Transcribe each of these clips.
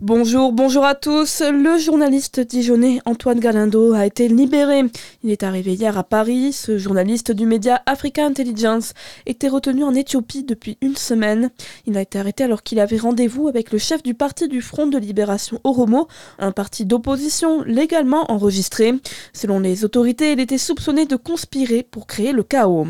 Bonjour, bonjour à tous. Le journaliste dijonnais Antoine Galindo a été libéré. Il est arrivé hier à Paris. Ce journaliste du média Africa Intelligence était retenu en Éthiopie depuis une semaine. Il a été arrêté alors qu'il avait rendez-vous avec le chef du parti du Front de Libération Oromo, un parti d'opposition légalement enregistré. Selon les autorités, il était soupçonné de conspirer pour créer le chaos.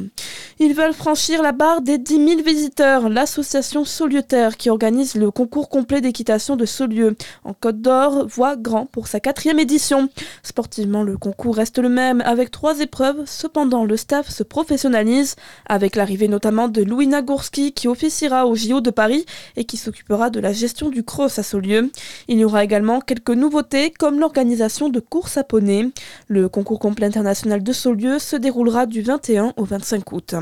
Ils veulent franchir la barre des 10 000 visiteurs. L'association Solietaire, qui organise le concours complet d'équitation de Saulieu en Côte d'Or, voit grand pour sa quatrième édition. Sportivement, le concours reste le même avec trois épreuves. Cependant, le staff se professionnalise avec l'arrivée notamment de Louis Nagurski qui officiera au JO de Paris et qui s'occupera de la gestion du cross à Saulieu. Il y aura également quelques nouveautés comme l'organisation de courses à poney. Le concours complet international de Saulieu se déroulera du 21 au 25 août.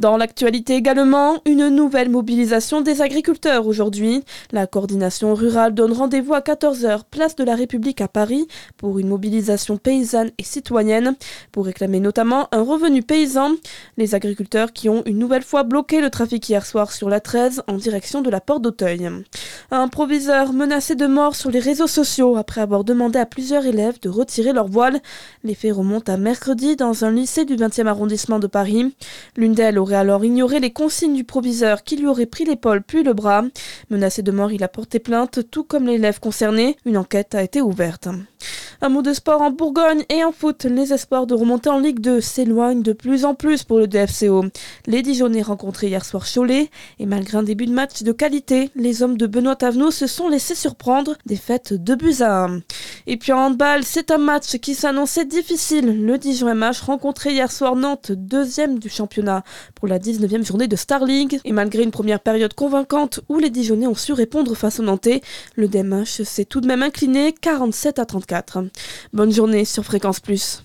Dans l'actualité également, une nouvelle mobilisation des agriculteurs aujourd'hui. La coordination rurale donne rendez-vous à 14h, place de la République à Paris, pour une mobilisation paysanne et citoyenne, pour réclamer notamment un revenu paysan. Les agriculteurs qui ont une nouvelle fois bloqué le trafic hier soir sur la 13 en direction de la porte d'Auteuil. Un proviseur menacé de mort sur les réseaux sociaux après avoir demandé à plusieurs élèves de retirer leur voile. Les faits remontent à mercredi dans un lycée du 20e arrondissement de Paris. L'une d'elles aurait alors ignoré les consignes du proviseur qui lui aurait pris l'épaule puis le bras. Menacé de mort, il a porté plainte, tout comme l'élève concerné. Une enquête a été ouverte. Un mot de sport en Bourgogne et en foot. Les espoirs de remonter en Ligue 2 s'éloignent de plus en plus pour le DFCO. Les Dijonais rencontrés hier soir Cholet et malgré un début de match de qualité, les hommes de Benoît Tavenot se sont laissés surprendre. Défaite de buts à 1. Et puis en handball, c'est un match qui s'annonçait difficile. Le Dijon MH rencontrait hier soir Nantes, deuxième du championnat, pour la 19e journée de Star League. Et malgré une première période convaincante où les Dijonais ont su répondre face aux Nantais, le DMH s'est tout de même incliné 47 à 34. Bonne journée sur Fréquence Plus.